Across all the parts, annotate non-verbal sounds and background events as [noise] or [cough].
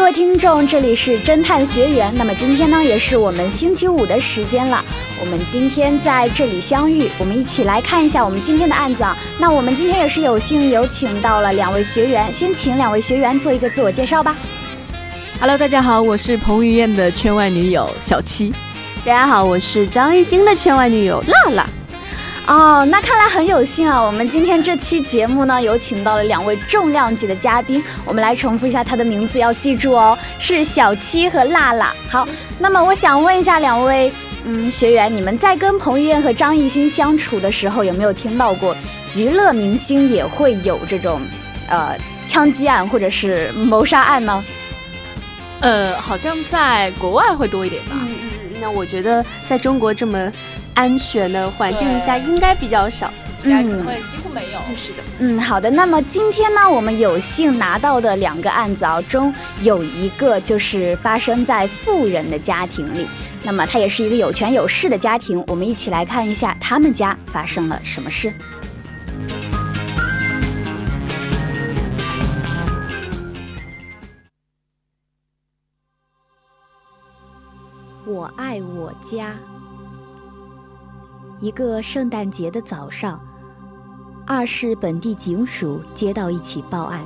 园。听众，这里是侦探学员。那么今天呢，也是我们星期五的时间了。我们今天在这里相遇，我们一起来看一下我们今天的案子。啊。那我们今天也是有幸有请到了两位学员，先请两位学员做一个自我介绍吧。Hello，大家好，我是彭于晏的圈外女友小七。大家好，我是张艺兴的圈外女友辣辣。哦，那看来很有幸啊！我们今天这期节目呢，有请到了两位重量级的嘉宾，我们来重复一下他的名字，要记住哦，是小七和辣辣。好，那么我想问一下两位，嗯，学员，你们在跟彭于晏和张艺兴相处的时候，有没有听到过娱乐明星也会有这种，呃，枪击案或者是谋杀案呢？呃，好像在国外会多一点吧。嗯嗯，那我觉得在中国这么。安全的环境下应该比较少，应该可能会几乎没有。是的，嗯，好的。那么今天呢，我们有幸拿到的两个案子啊，中有一个就是发生在富人的家庭里，那么他也是一个有权有势的家庭。我们一起来看一下他们家发生了什么事。我爱我家。一个圣诞节的早上，二市本地警署接到一起报案：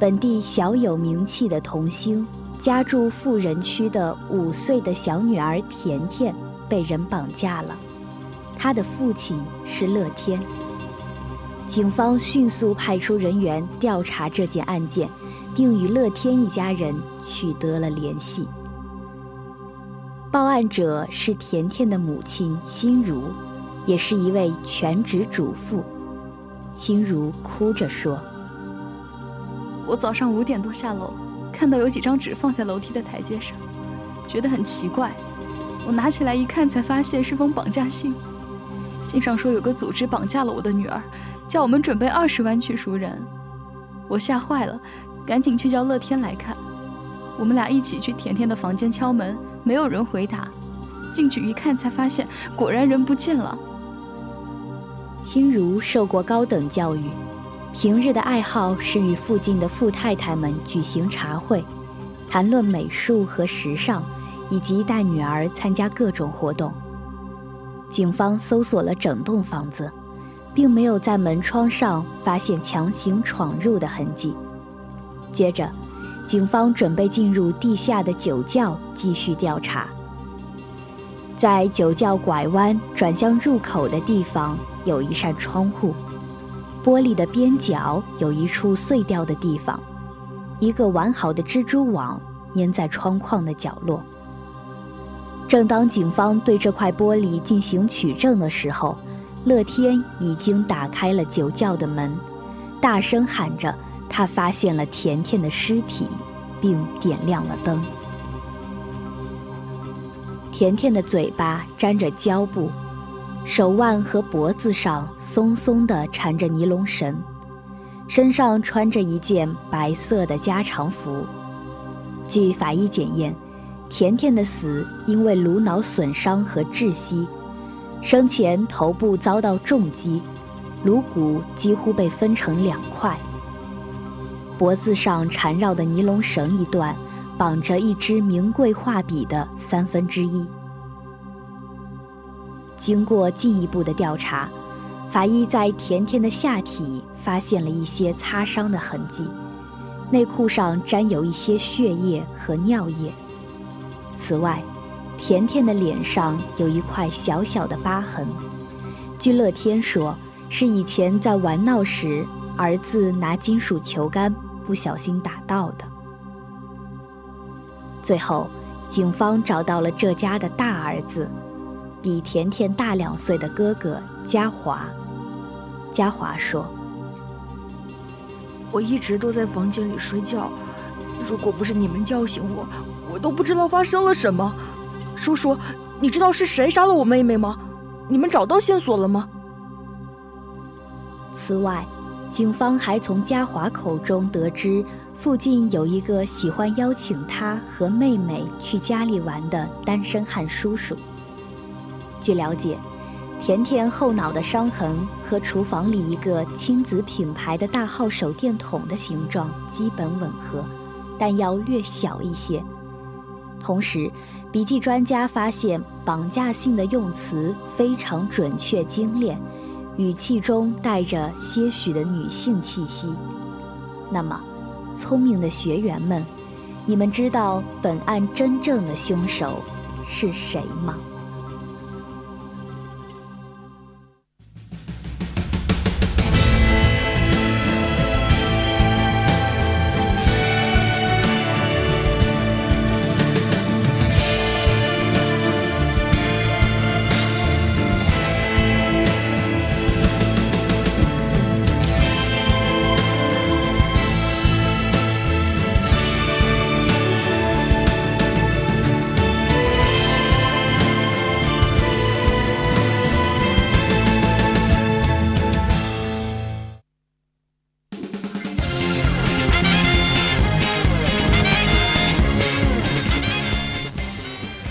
本地小有名气的童星，家住富人区的五岁的小女儿甜甜被人绑架了。她的父亲是乐天。警方迅速派出人员调查这件案件，并与乐天一家人取得了联系。报案者是甜甜的母亲心如，也是一位全职主妇。心如哭着说：“我早上五点多下楼，看到有几张纸放在楼梯的台阶上，觉得很奇怪。我拿起来一看，才发现是封绑架信。信上说有个组织绑架了我的女儿，叫我们准备二十万去赎人。我吓坏了，赶紧去叫乐天来看。我们俩一起去甜甜的房间敲门。”没有人回答，进去一看，才发现果然人不见了。心如受过高等教育，平日的爱好是与附近的富太太们举行茶会，谈论美术和时尚，以及带女儿参加各种活动。警方搜索了整栋房子，并没有在门窗上发现强行闯入的痕迹。接着。警方准备进入地下的酒窖继续调查。在酒窖拐弯转向入口的地方有一扇窗户，玻璃的边角有一处碎掉的地方，一个完好的蜘蛛网粘在窗框的角落。正当警方对这块玻璃进行取证的时候，乐天已经打开了酒窖的门，大声喊着。他发现了甜甜的尸体，并点亮了灯。甜甜的嘴巴沾着胶布，手腕和脖子上松松地缠着尼龙绳，身上穿着一件白色的加长服。据法医检验，甜甜的死因为颅脑损伤和窒息，生前头部遭到重击，颅骨几乎被分成两块。脖子上缠绕的尼龙绳一段，绑着一支名贵画笔的三分之一。经过进一步的调查，法医在甜甜的下体发现了一些擦伤的痕迹，内裤上沾有一些血液和尿液。此外，甜甜的脸上有一块小小的疤痕，据乐天说，是以前在玩闹时，儿子拿金属球杆不小心打到的。最后，警方找到了这家的大儿子，比甜甜大两岁的哥哥嘉华。嘉华说：“我一直都在房间里睡觉，如果不是你们叫醒我，我都不知道发生了什么。叔叔，你知道是谁杀了我妹妹吗？你们找到线索了吗？”此外，警方还从嘉华口中得知，附近有一个喜欢邀请他和妹妹去家里玩的单身汉叔叔。据了解，甜甜后脑的伤痕和厨房里一个亲子品牌的大号手电筒的形状基本吻合，但要略小一些。同时，笔记专家发现绑架性的用词非常准确精炼。语气中带着些许的女性气息。那么，聪明的学员们，你们知道本案真正的凶手是谁吗？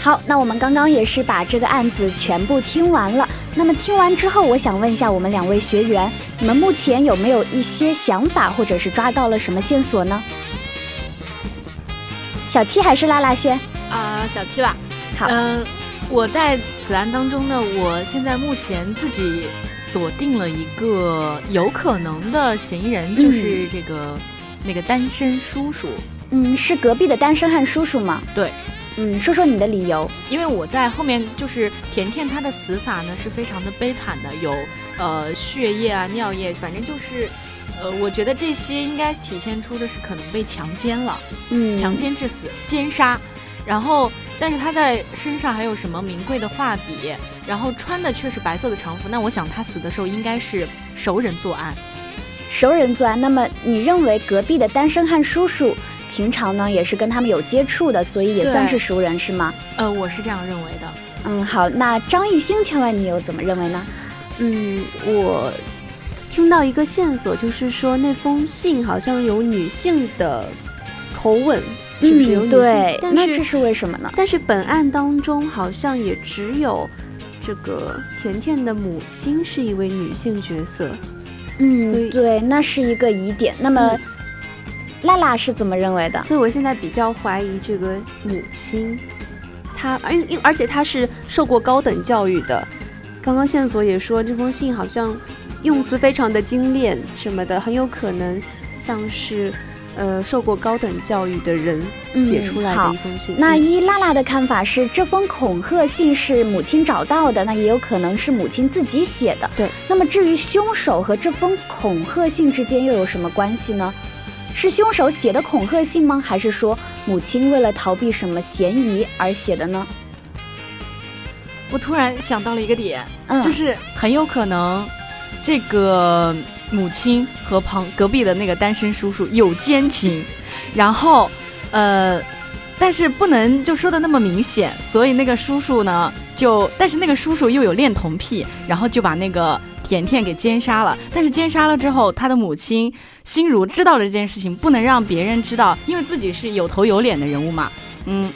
好，那我们刚刚也是把这个案子全部听完了。那么听完之后，我想问一下我们两位学员，你们目前有没有一些想法，或者是抓到了什么线索呢？小七还是拉拉先？啊，小七吧。好，嗯，我在此案当中呢，我现在目前自己锁定了一个有可能的嫌疑人，就是这个那个单身叔叔。嗯，是隔壁的单身汉叔叔吗？对。嗯，说说你的理由。因为我在后面就是甜甜她的死法呢是非常的悲惨的，有呃血液啊、尿液，反正就是呃，我觉得这些应该体现出的是可能被强奸了，嗯，强奸致死、奸杀。然后，但是他在身上还有什么名贵的画笔，然后穿的却是白色的长服，那我想他死的时候应该是熟人作案。熟人作案，那么你认为隔壁的单身汉叔叔？平常呢也是跟他们有接触的，所以也算是熟人，是吗？呃，我是这样认为的。嗯，好，那张艺兴圈外你又怎么认为呢？嗯，我听到一个线索，就是说那封信好像有女性的口吻，是不是有女性？对，那这是为什么呢？但是本案当中好像也只有这个甜甜的母亲是一位女性角色。嗯，对，那是一个疑点。那么。娜娜是怎么认为的？所以我现在比较怀疑这个母亲，她，而因而且她是受过高等教育的。刚刚线索也说这封信好像用词非常的精炼什么的，很有可能像是呃受过高等教育的人写出来的一封信。那依娜娜的看法是，这封恐吓信是母亲找到的，那也有可能是母亲自己写的。对。那么至于凶手和这封恐吓信之间又有什么关系呢？是凶手写的恐吓信吗？还是说母亲为了逃避什么嫌疑而写的呢？我突然想到了一个点，就是很有可能这个母亲和旁隔壁的那个单身叔叔有奸情，然后呃，但是不能就说的那么明显，所以那个叔叔呢就，但是那个叔叔又有恋童癖，然后就把那个。甜甜给奸杀了，但是奸杀了之后，他的母亲心如知道了这件事情，不能让别人知道，因为自己是有头有脸的人物嘛，嗯，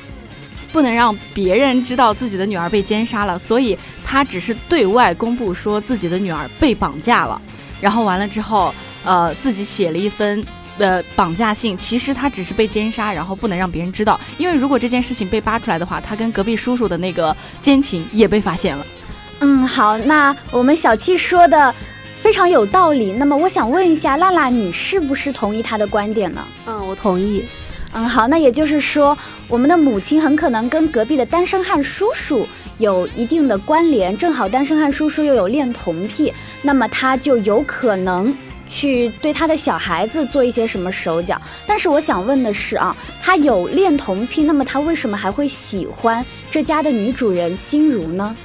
不能让别人知道自己的女儿被奸杀了，所以他只是对外公布说自己的女儿被绑架了，然后完了之后，呃，自己写了一封呃绑架信，其实他只是被奸杀，然后不能让别人知道，因为如果这件事情被扒出来的话，他跟隔壁叔叔的那个奸情也被发现了。嗯，好，那我们小七说的非常有道理。那么我想问一下，娜娜，你是不是同意他的观点呢？嗯，我同意。嗯，好，那也就是说，我们的母亲很可能跟隔壁的单身汉叔叔有一定的关联，正好单身汉叔叔又有恋童癖，那么他就有可能去对他的小孩子做一些什么手脚。但是我想问的是啊，他有恋童癖，那么他为什么还会喜欢这家的女主人心如呢？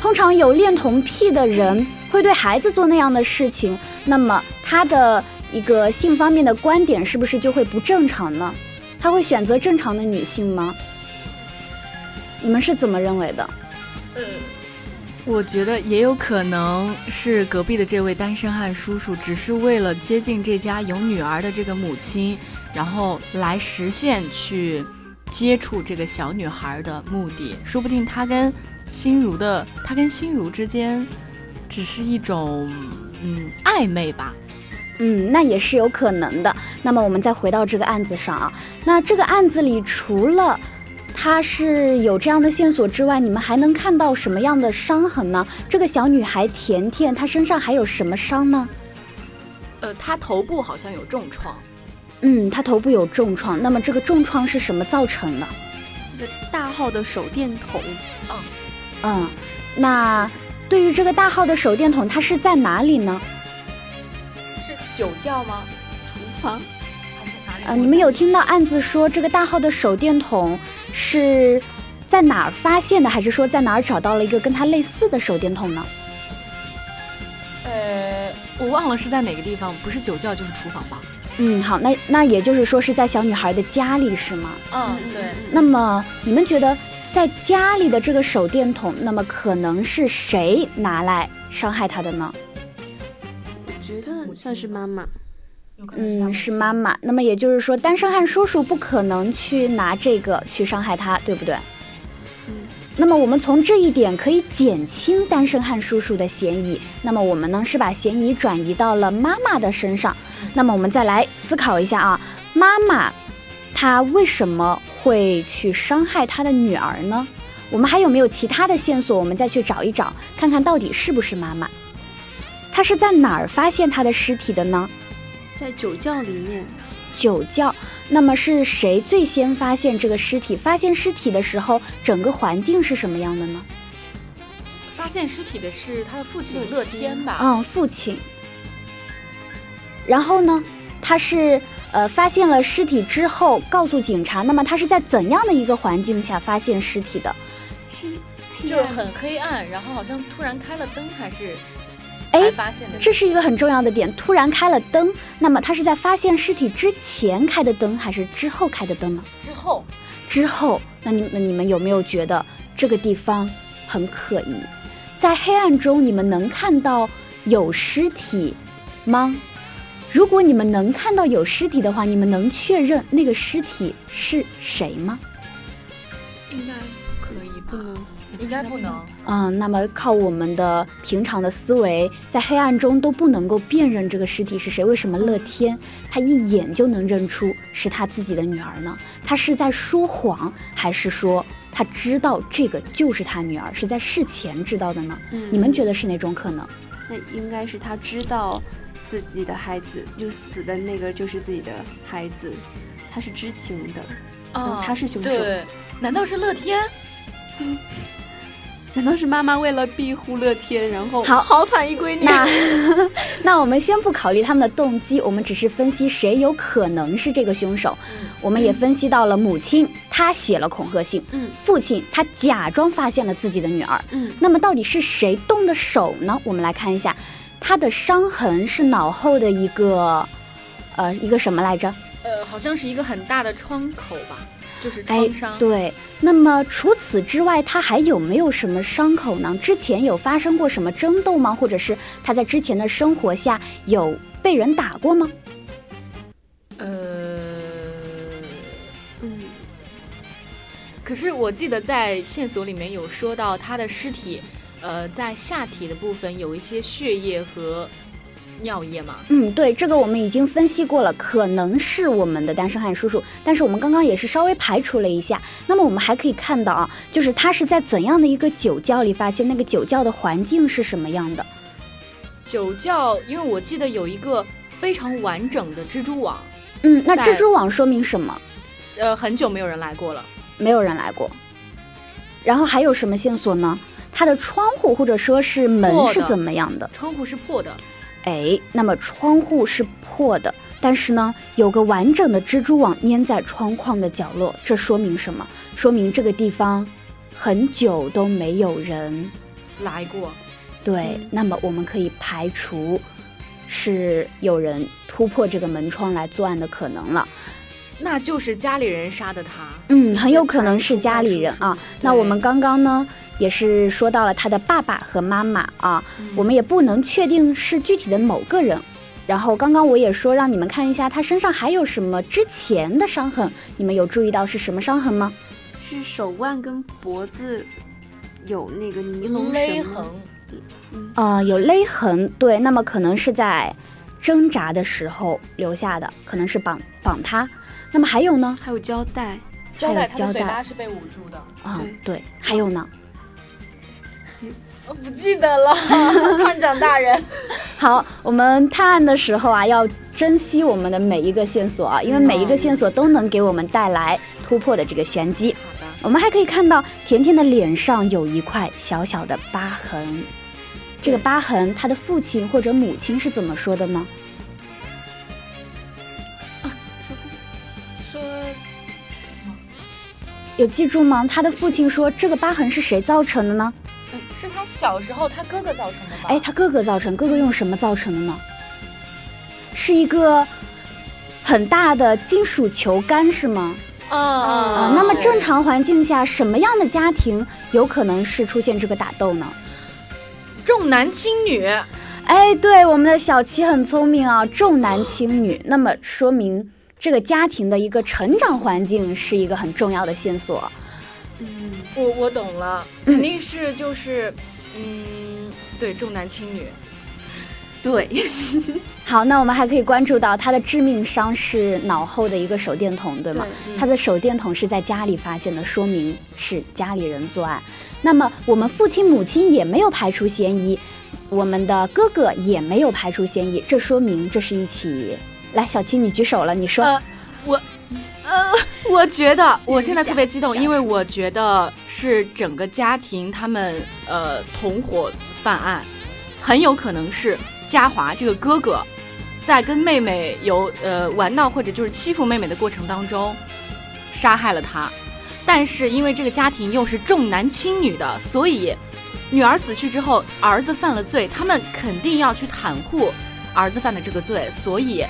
通常有恋童癖的人会对孩子做那样的事情，那么他的一个性方面的观点是不是就会不正常呢？他会选择正常的女性吗？你们是怎么认为的？呃，我觉得也有可能是隔壁的这位单身汉叔叔，只是为了接近这家有女儿的这个母亲，然后来实现去接触这个小女孩的目的。说不定他跟。心如的，他跟心如之间，只是一种嗯暧昧吧，嗯，那也是有可能的。那么我们再回到这个案子上啊，那这个案子里除了他是有这样的线索之外，你们还能看到什么样的伤痕呢？这个小女孩甜甜，她身上还有什么伤呢？呃，她头部好像有重创，嗯，她头部有重创。那么这个重创是什么造成的？一个大号的手电筒，嗯。嗯，那对于这个大号的手电筒，它是在哪里呢？是酒窖吗？厨房还是哪里？呃，你们有听到案子说这个大号的手电筒是在哪儿发现的，还是说在哪儿找到了一个跟它类似的手电筒呢？呃，我忘了是在哪个地方，不是酒窖就是厨房吧？嗯，好，那那也就是说是在小女孩的家里是吗？嗯，对。那么你们觉得？在家里的这个手电筒，那么可能是谁拿来伤害他的呢？我觉得像是妈妈，嗯，是妈妈。那么也就是说，单身汉叔叔不可能去拿这个去伤害他，对不对？嗯。那么我们从这一点可以减轻单身汉叔叔的嫌疑。那么我们呢是把嫌疑转移到了妈妈的身上。那么我们再来思考一下啊，妈妈。她为什么会去伤害他的女儿呢？我们还有没有其他的线索？我们再去找一找，看看到底是不是妈妈。他是在哪儿发现他的尸体的呢？在酒窖里面。酒窖。那么是谁最先发现这个尸体？发现尸体的时候，整个环境是什么样的呢？发现尸体的是他的父亲乐天吧？嗯，父亲。然后呢？他是。呃，发现了尸体之后，告诉警察。那么他是在怎样的一个环境下发现尸体的？黑，就是很黑暗，然后好像突然开了灯，还是？哎，发现的。这是一个很重要的点，突然开了灯。那么他是在发现尸体之前开的灯，还是之后开的灯呢？之后。之后。那你们你们有没有觉得这个地方很可疑？在黑暗中，你们能看到有尸体吗？如果你们能看到有尸体的话，你们能确认那个尸体是谁吗？应该可以，不能，应该不能。嗯，那么靠我们的平常的思维，在黑暗中都不能够辨认这个尸体是谁。为什么乐天他一眼就能认出是他自己的女儿呢？他是在说谎，还是说他知道这个就是他女儿，是在事前知道的呢？你们觉得是哪种可能？那应该是他知道。自己的孩子就死的那个就是自己的孩子，他是知情的，哦，他是凶手。对，难道是乐天？[laughs] 难道是妈妈为了庇护乐天，然后好好惨一闺女？那 [laughs] 那我们先不考虑他们的动机，我们只是分析谁有可能是这个凶手。我们也分析到了母亲，她写了恐吓信；嗯，父亲他假装发现了自己的女儿。嗯，那么到底是谁动的手呢？我们来看一下。他的伤痕是脑后的一个，呃，一个什么来着？呃，好像是一个很大的创口吧，就是创伤。对。那么除此之外，他还有没有什么伤口呢？之前有发生过什么争斗吗？或者是他在之前的生活下有被人打过吗？呃，嗯。可是我记得在线索里面有说到他的尸体。呃，在下体的部分有一些血液和尿液吗？嗯，对，这个我们已经分析过了，可能是我们的单身汉叔叔。但是我们刚刚也是稍微排除了一下。那么我们还可以看到啊，就是他是在怎样的一个酒窖里发现？那个酒窖的环境是什么样的？酒窖，因为我记得有一个非常完整的蜘蛛网。嗯，那蜘蛛网说明什么？呃，很久没有人来过了，没有人来过。然后还有什么线索呢？它的窗户或者说是门是怎么样的？窗户是破的。哎，那么窗户是破的，但是呢，有个完整的蜘蛛网粘在窗框的角落，这说明什么？说明这个地方很久都没有人来过。对，那么我们可以排除是有人突破这个门窗来作案的可能了。那就是家里人杀的他。嗯，很有可能是家里人啊。那我们刚刚呢？也是说到了他的爸爸和妈妈啊，我们也不能确定是具体的某个人。然后刚刚我也说让你们看一下他身上还有什么之前的伤痕，你们有注意到是什么伤痕吗？是手腕跟脖子有那个尼龙勒痕，啊，有勒痕。对，那么可能是在挣扎的时候留下的，可能是绑绑他。那么还有呢？还有胶带，胶带，他的嘴巴是被捂住的。啊，对，还有呢？我不记得了，[laughs] 探长大人。好，我们探案的时候啊，要珍惜我们的每一个线索啊，因为每一个线索都能给我们带来突破的这个玄机。好的，我们还可以看到甜甜的脸上有一块小小的疤痕，这个疤痕，他的父亲或者母亲是怎么说的呢？说，有记住吗？他的父亲说这个疤痕是谁造成的呢？是他小时候他哥哥造成的吧？哎，他哥哥造成，哥哥用什么造成的呢？是一个很大的金属球杆是吗？啊啊！那么正常环境下，什么样的家庭有可能是出现这个打斗呢？重男轻女。哎，对，我们的小七很聪明啊，重男轻女。那么说明这个家庭的一个成长环境是一个很重要的线索。我我懂了，肯定是就是，嗯，对，重男轻女，对。[laughs] 好，那我们还可以关注到他的致命伤是脑后的一个手电筒，对吗？他的手电筒是在家里发现的，说明是家里人作案。那么我们父亲母亲也没有排除嫌疑，我们的哥哥也没有排除嫌疑，这说明这是一起。来，小七你举手了，你说。我。呃，[laughs] 我觉得我现在特别激动，因为我觉得是整个家庭他们呃同伙犯案，很有可能是嘉华这个哥哥在跟妹妹有呃玩闹或者就是欺负妹妹的过程当中杀害了她，但是因为这个家庭又是重男轻女的，所以女儿死去之后，儿子犯了罪，他们肯定要去袒护儿子犯的这个罪，所以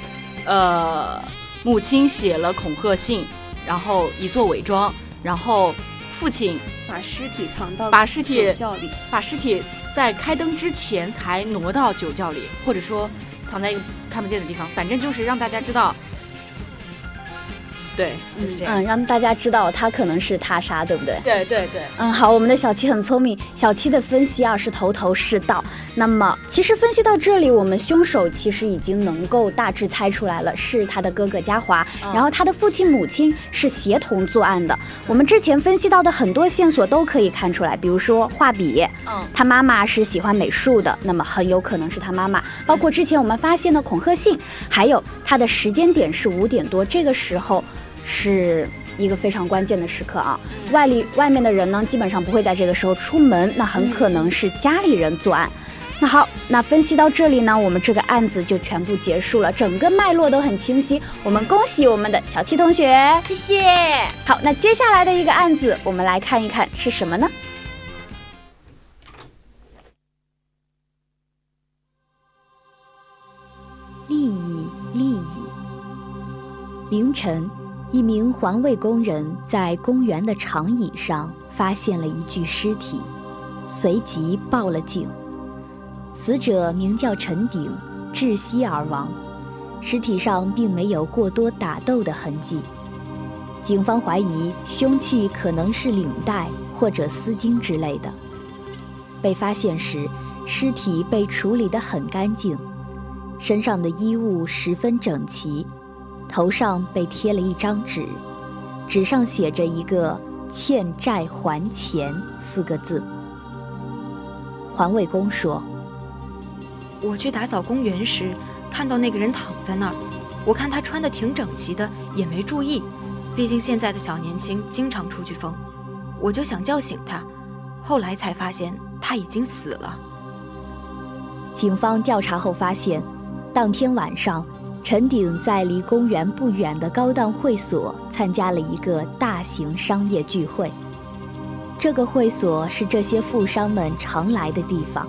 呃。母亲写了恐吓信，然后以作伪装，然后父亲把尸体藏到把尸体酒窖里，把尸体在开灯之前才挪到酒窖里，或者说藏在一个看不见的地方，反正就是让大家知道。对，就是这样。嗯，让大家知道他可能是他杀，对不对？对对对。嗯，好，我们的小七很聪明，小七的分析啊是头头是道。那么，其实分析到这里，我们凶手其实已经能够大致猜出来了，是他的哥哥嘉华，然后他的父亲母亲是协同作案的。我们之前分析到的很多线索都可以看出来，比如说画笔，嗯，他妈妈是喜欢美术的，那么很有可能是他妈妈。包括之前我们发现的恐吓信，还有他的时间点是五点多，这个时候。是一个非常关键的时刻啊！外里外面的人呢，基本上不会在这个时候出门，那很可能是家里人作案。那好，那分析到这里呢，我们这个案子就全部结束了，整个脉络都很清晰。我们恭喜我们的小七同学，谢谢。好，那接下来的一个案子，我们来看一看是什么呢？利益，利益。凌晨。一名环卫工人在公园的长椅上发现了一具尸体，随即报了警。死者名叫陈鼎，窒息而亡，尸体上并没有过多打斗的痕迹。警方怀疑凶器可能是领带或者丝巾之类的。被发现时，尸体被处理得很干净，身上的衣物十分整齐。头上被贴了一张纸，纸上写着一个“欠债还钱”四个字。环卫工说：“我去打扫公园时，看到那个人躺在那儿，我看他穿的挺整齐的，也没注意。毕竟现在的小年轻经常出去疯。我就想叫醒他，后来才发现他已经死了。警方调查后发现，当天晚上，陈鼎在离公园不远的高档会所参加了一个大型商业聚会。这个会所是这些富商们常来的地方。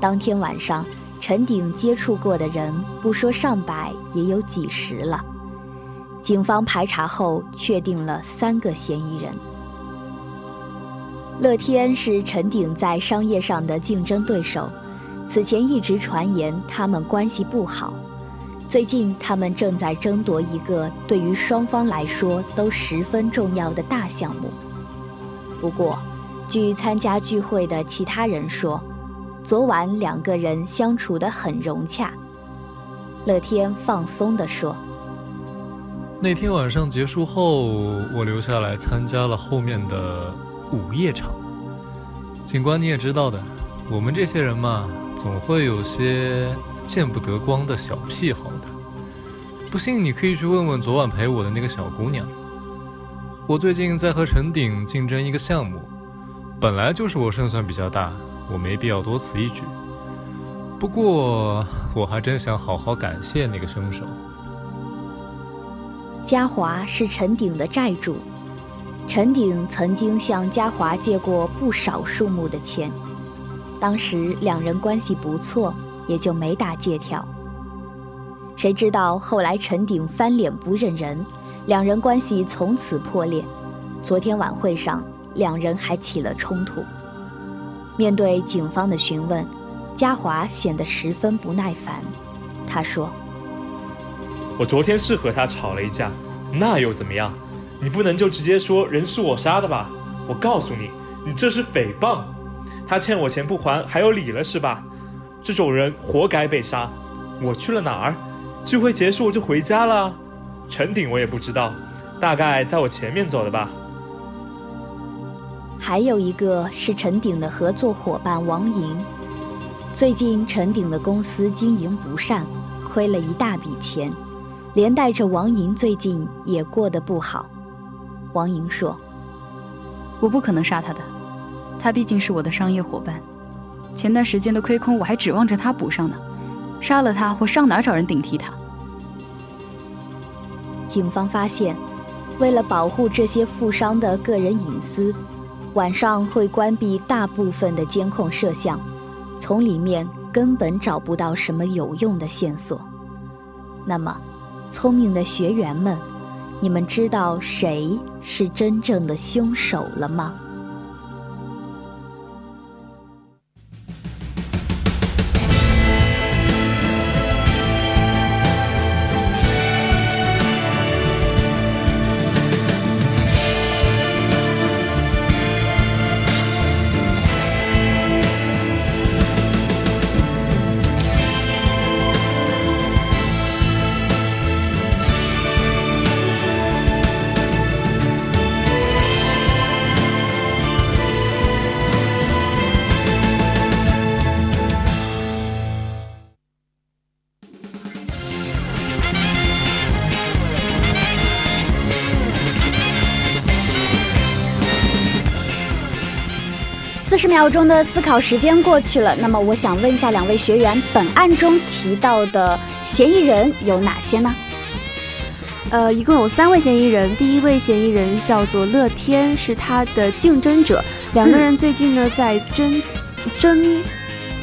当天晚上，陈鼎接触过的人不说上百，也有几十了。警方排查后确定了三个嫌疑人。乐天是陈鼎在商业上的竞争对手，此前一直传言他们关系不好。最近，他们正在争夺一个对于双方来说都十分重要的大项目。不过，据参加聚会的其他人说，昨晚两个人相处得很融洽。乐天放松地说：“那天晚上结束后，我留下来参加了后面的午夜场。警官，你也知道的，我们这些人嘛，总会有些见不得光的小癖好的。不信，你可以去问问昨晚陪我的那个小姑娘。”我最近在和陈鼎竞争一个项目，本来就是我胜算比较大，我没必要多此一举。不过我还真想好好感谢那个凶手。嘉华是陈鼎的债主，陈鼎曾经向嘉华借过不少数目的钱，当时两人关系不错，也就没打借条。谁知道后来陈鼎翻脸不认人。两人关系从此破裂。昨天晚会上，两人还起了冲突。面对警方的询问，嘉华显得十分不耐烦。他说：“我昨天是和他吵了一架，那又怎么样？你不能就直接说人是我杀的吧？我告诉你，你这是诽谤。他欠我钱不还，还有理了是吧？这种人活该被杀。我去了哪儿？聚会结束我就回家了。”陈鼎我也不知道，大概在我前面走的吧。还有一个是陈鼎的合作伙伴王莹，最近陈鼎的公司经营不善，亏了一大笔钱，连带着王莹最近也过得不好。王莹说：“我不可能杀他的，他毕竟是我的商业伙伴，前段时间的亏空我还指望着他补上呢，杀了他我上哪找人顶替他？”警方发现，为了保护这些富商的个人隐私，晚上会关闭大部分的监控摄像，从里面根本找不到什么有用的线索。那么，聪明的学员们，你们知道谁是真正的凶手了吗？十秒钟的思考时间过去了，那么我想问一下两位学员，本案中提到的嫌疑人有哪些呢？呃，一共有三位嫌疑人，第一位嫌疑人叫做乐天，是他的竞争者，两个人最近呢在争争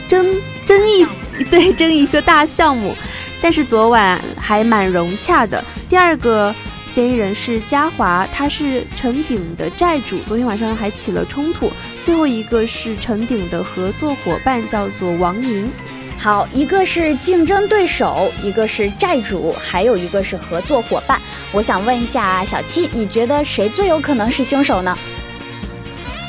争争一，对争一个大项目，但是昨晚还蛮融洽的。第二个。嫌疑人是嘉华，他是陈鼎的债主，昨天晚上还起了冲突。最后一个是陈鼎的合作伙伴，叫做王莹。好，一个是竞争对手，一个是债主，还有一个是合作伙伴。我想问一下小七，你觉得谁最有可能是凶手呢？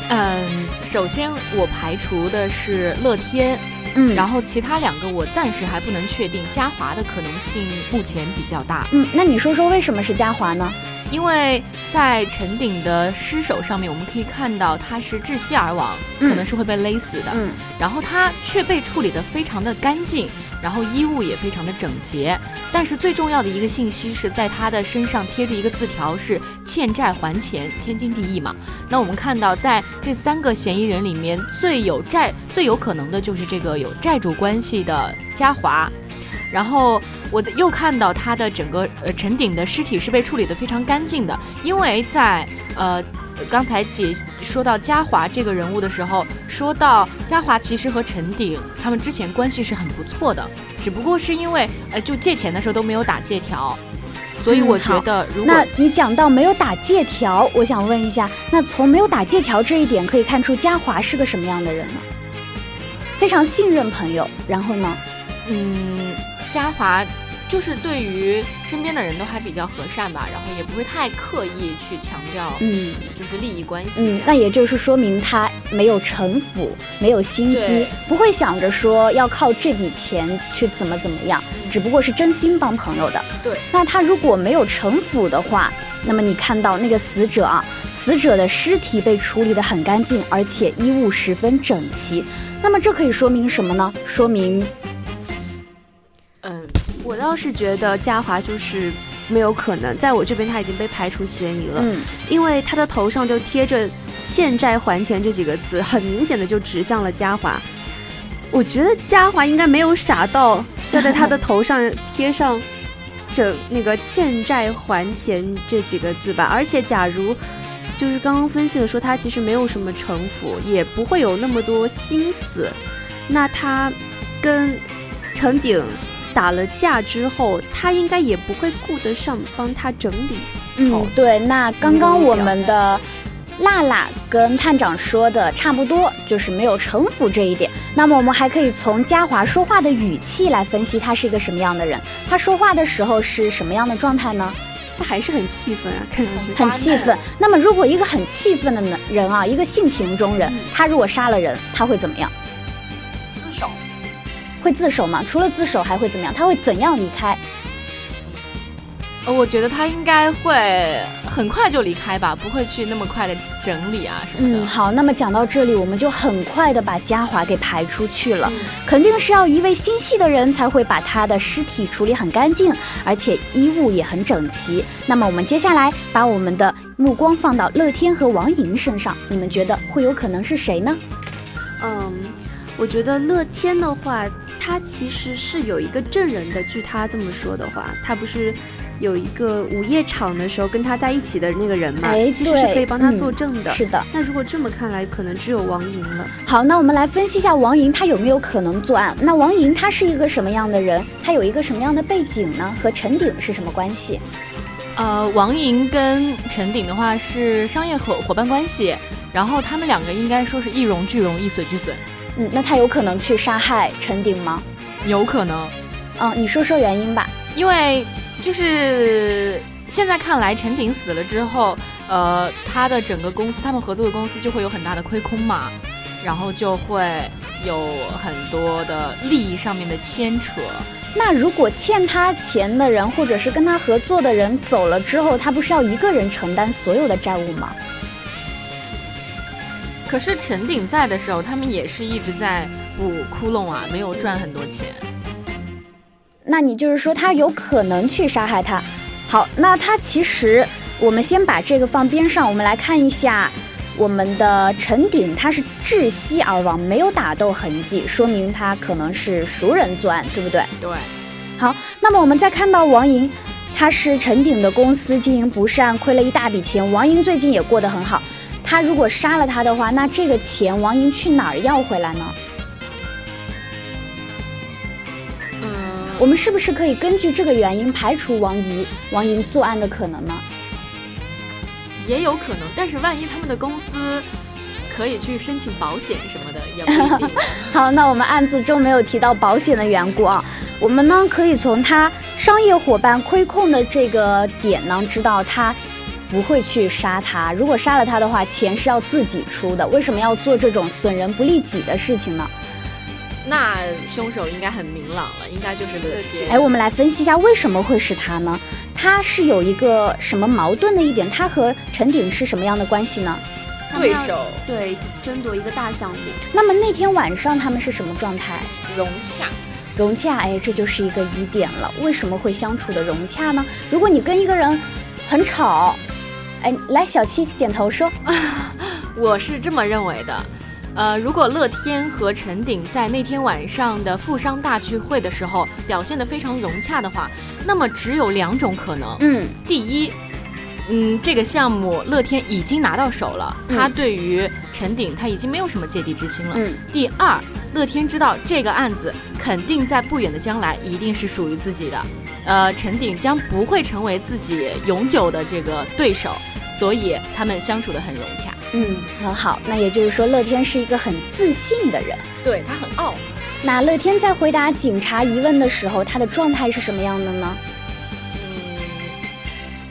嗯，首先我排除的是乐天。嗯，然后其他两个我暂时还不能确定，嘉华的可能性目前比较大。嗯，那你说说为什么是嘉华呢？因为在陈鼎的尸首上面，我们可以看到他是窒息而亡，可能是会被勒死的。嗯，然后他却被处理得非常的干净，然后衣物也非常的整洁。但是最重要的一个信息是在他的身上贴着一个字条，是欠债还钱，天经地义嘛。那我们看到在这三个嫌疑人里面，最有债、最有可能的就是这个有债主关系的嘉华。然后我又看到他的整个呃陈鼎的尸体是被处理的非常干净的，因为在呃刚才解说到嘉华这个人物的时候，说到嘉华其实和陈鼎他们之前关系是很不错的，只不过是因为呃就借钱的时候都没有打借条，所以我觉得如果那你讲到没有打借条，我想问一下，那从没有打借条这一点可以看出嘉华是个什么样的人呢？非常信任朋友，然后呢？嗯。嘉华就是对于身边的人都还比较和善吧，然后也不会太刻意去强调，嗯，就是利益关系。嗯，那也就是说明他没有城府，没有心机，不会想着说要靠这笔钱去怎么怎么样，只不过是真心帮朋友的。对，那他如果没有城府的话，那么你看到那个死者啊，死者的尸体被处理得很干净，而且衣物十分整齐，那么这可以说明什么呢？说明。嗯，我倒是觉得嘉华就是没有可能，在我这边他已经被排除嫌疑了。嗯，因为他的头上就贴着“欠债还钱”这几个字，很明显的就指向了嘉华。我觉得嘉华应该没有傻到要在他的头上贴上整那个“欠债还钱”这几个字吧。而且，假如就是刚刚分析的说他其实没有什么城府，也不会有那么多心思，那他跟陈鼎。打了架之后，他应该也不会顾得上帮他整理。嗯，对。那刚刚我们的娜娜跟探长说的差不多，就是没有城府这一点。那么我们还可以从嘉华说话的语气来分析他是一个什么样的人。他说话的时候是什么样的状态呢？他还是很气愤啊，看上去很气愤。那么如果一个很气愤的人啊，一个性情中人，他如果杀了人，他会怎么样？会自首吗？除了自首还会怎么样？他会怎样离开？呃，我觉得他应该会很快就离开吧，不会去那么快的整理啊什么的。嗯，好，那么讲到这里，我们就很快的把嘉华给排出去了。肯定是要一位心细的人才会把他的尸体处理很干净，而且衣物也很整齐。那么我们接下来把我们的目光放到乐天和王莹身上，你们觉得会有可能是谁呢？嗯，我觉得乐天的话。他其实是有一个证人的，据他这么说的话，他不是有一个午夜场的时候跟他在一起的那个人吗？哎，其实是可以帮他作证的。是的。那如果这么看来，可能只有王莹了。好，那我们来分析一下王莹，他有没有可能作案？那王莹他是一个什么样的人？他有一个什么样的背景呢？和陈鼎是什么关系？呃，王莹跟陈鼎的话是商业伙伙伴关系，然后他们两个应该说是一荣俱荣，一损俱损。嗯，那他有可能去杀害陈鼎吗？有可能。嗯，你说说原因吧。因为就是现在看来，陈鼎死了之后，呃，他的整个公司，他们合作的公司就会有很大的亏空嘛，然后就会有很多的利益上面的牵扯。那如果欠他钱的人，或者是跟他合作的人走了之后，他不是要一个人承担所有的债务吗？可是陈鼎在的时候，他们也是一直在补窟窿啊，没有赚很多钱。那你就是说他有可能去杀害他？好，那他其实我们先把这个放边上，我们来看一下我们的陈鼎，他是窒息而亡，没有打斗痕迹，说明他可能是熟人作案，对不对？对。好，那么我们再看到王莹，他是陈鼎的公司经营不善，亏了一大笔钱。王莹最近也过得很好。他如果杀了他的话，那这个钱王莹去哪儿要回来呢？嗯，我们是不是可以根据这个原因排除王怡、王莹作案的可能呢？也有可能，但是万一他们的公司可以去申请保险什么的，也不一定。[laughs] 好，那我们案子中没有提到保险的缘故啊，我们呢可以从他商业伙伴亏空的这个点呢，知道他。不会去杀他。如果杀了他的话，钱是要自己出的。为什么要做这种损人不利己的事情呢？那凶手应该很明朗了，应该就是乐天。哎，我们来分析一下为什么会是他呢？他是有一个什么矛盾的一点？他和陈鼎是什么样的关系呢？对手，对，争夺一个大项目。那么那天晚上他们是什么状态？融洽，融洽。哎，这就是一个疑点了。为什么会相处的融洽呢？如果你跟一个人很吵，哎，来，小七点头说，[laughs] 我是这么认为的。呃，如果乐天和陈鼎在那天晚上的富商大聚会的时候表现得非常融洽的话，那么只有两种可能。嗯，第一，嗯，这个项目乐天已经拿到手了，他对于陈鼎他已经没有什么芥蒂之心了。嗯，第二，乐天知道这个案子肯定在不远的将来一定是属于自己的，呃，陈鼎将不会成为自己永久的这个对手，所以他们相处得很融洽。嗯，很好。那也就是说，乐天是一个很自信的人，对他很傲。那乐天在回答警察疑问的时候，他的状态是什么样的呢？嗯，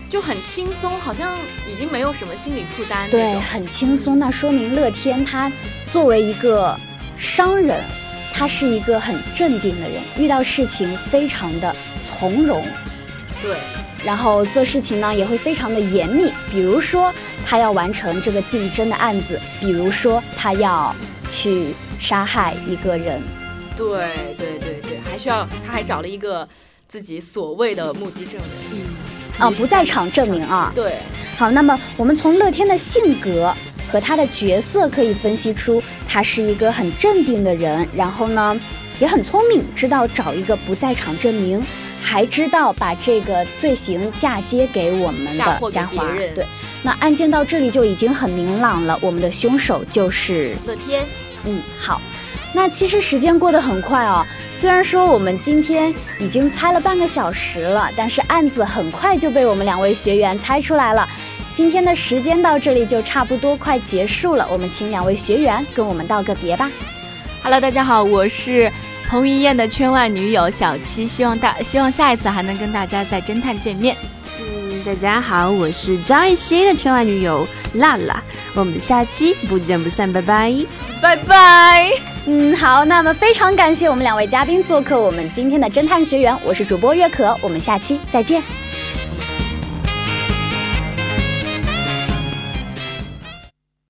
就很轻松，好像已经没有什么心理负担。对，很轻松。那说明乐天他作为一个商人，他是一个很镇定的人，遇到事情非常的从容。对。然后做事情呢也会非常的严密，比如说他要完成这个竞争的案子，比如说他要去杀害一个人。对对对对，还需要他还找了一个自己所谓的目击证人。嗯，啊，不在场证明啊。对。好，那么我们从乐天的性格和他的角色可以分析出，他是一个很镇定的人，然后呢也很聪明，知道找一个不在场证明。还知道把这个罪行嫁接给我们的嘉华，对，那案件到这里就已经很明朗了，我们的凶手就是乐天。嗯，好，那其实时间过得很快哦，虽然说我们今天已经猜了半个小时了，但是案子很快就被我们两位学员猜出来了。今天的时间到这里就差不多快结束了，我们请两位学员跟我们道个别吧。Hello，大家好，我是。彭于晏的圈外女友小七，希望大希望下一次还能跟大家在侦探见面。嗯，大家好，我是张艺兴的圈外女友辣辣，我们下期不见不散，拜拜，拜拜。嗯，好，那么非常感谢我们两位嘉宾做客我们今天的侦探学员，我是主播月可，我们下期再见。